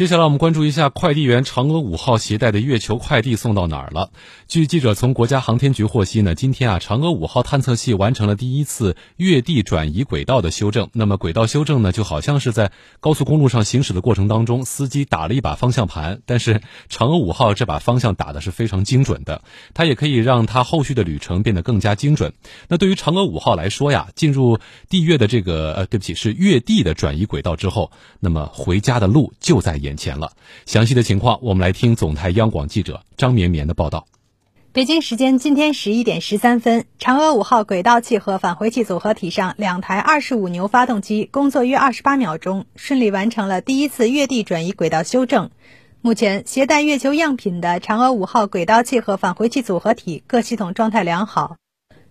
接下来我们关注一下快递员嫦娥五号携带的月球快递送到哪儿了？据记者从国家航天局获悉呢，今天啊，嫦娥五号探测器完成了第一次月地转移轨道的修正。那么轨道修正呢，就好像是在高速公路上行驶的过程当中，司机打了一把方向盘，但是嫦娥五号这把方向打的是非常精准的，它也可以让它后续的旅程变得更加精准。那对于嫦娥五号来说呀，进入地月的这个呃，对不起，是月地的转移轨道之后，那么回家的路就在。眼前了，详细的情况我们来听总台央广记者张绵绵的报道。北京时间今天十一点十三分，嫦娥五号轨道器和返回器组合体上两台二十五牛发动机工作约二十八秒钟，顺利完成了第一次月地转移轨道修正。目前，携带月球样品的嫦娥五号轨道器和返回器组合体各系统状态良好。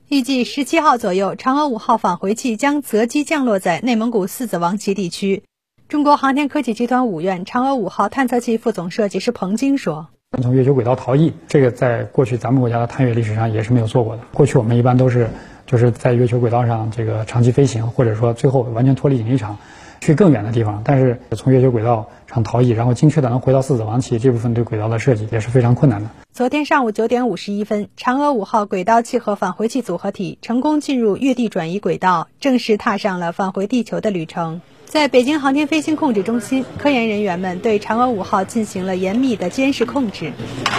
预计十七号左右，嫦娥五号返回器将择机降落在内蒙古四子王旗地区。中国航天科技集团五院嫦娥五号探测器副总设计师彭晶说：“从月球轨道逃逸，这个在过去咱们国家的探月历史上也是没有做过的。过去我们一般都是就是在月球轨道上这个长期飞行，或者说最后完全脱离引力场，去更远的地方。但是从月球轨道上逃逸，然后精确的能回到四子王旗，这部分对轨道的设计也是非常困难的。”昨天上午九点五十一分，嫦娥五号轨道器和返回器组合体成功进入月地转移轨道，正式踏上了返回地球的旅程。在北京航天飞行控制中心，科研人员们对嫦娥五号进行了严密的监视控制。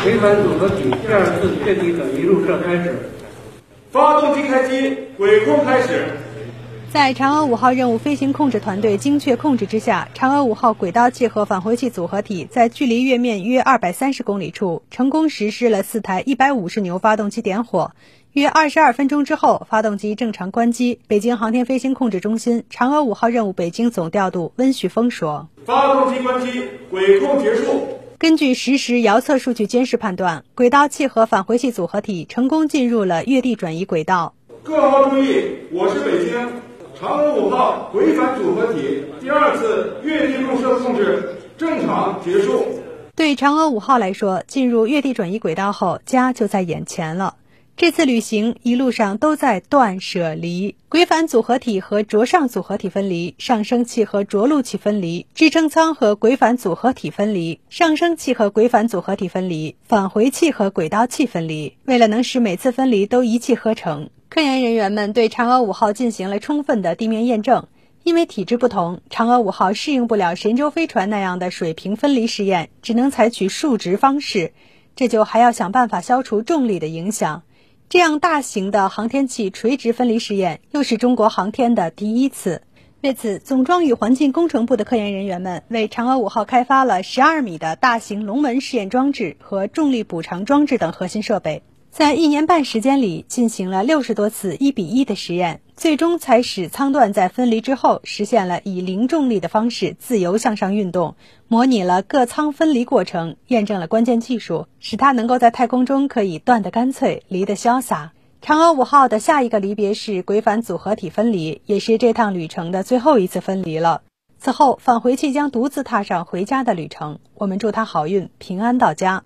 飞船组合体第二次确定转移入射开始，发动机开机，轨控开始。在嫦娥五号任务飞行控制团队精确控制之下，嫦娥五号轨道器和返回器组合体在距离月面约二百三十公里处，成功实施了四台一百五十牛发动机点火。约二十二分钟之后，发动机正常关机。北京航天飞行控制中心嫦娥五号任务北京总调度温旭峰说：“发动机关机，轨控结束。根据实时遥测数据监视判断，轨道器和返回器组合体成功进入了月地转移轨道。各号注意，我是北京嫦娥五号回返组合体第二次月地入射控制正常结束。对嫦娥五号来说，进入月地转移轨道后，家就在眼前了。”这次旅行一路上都在断舍离，轨返组合体和着上组合体分离，上升器和着陆器分离，支撑舱和轨返组合体分离，上升器和轨返组合体分离，返回器和轨道器分离。为了能使每次分离都一气呵成，科研人员们对嫦娥五号进行了充分的地面验证。因为体质不同，嫦娥五号适应不了神舟飞船那样的水平分离试验，只能采取竖直方式，这就还要想办法消除重力的影响。这样大型的航天器垂直分离试验，又是中国航天的第一次。为此，总装与环境工程部的科研人员们为嫦娥五号开发了十二米的大型龙门试验装置和重力补偿装置等核心设备。在一年半时间里，进行了六十多次一比一的实验，最终才使舱段在分离之后实现了以零重力的方式自由向上运动，模拟了各舱分离过程，验证了关键技术，使它能够在太空中可以断得干脆，离得潇洒。嫦娥五号的下一个离别是轨返组合体分离，也是这趟旅程的最后一次分离了。此后，返回器将独自踏上回家的旅程。我们祝他好运，平安到家。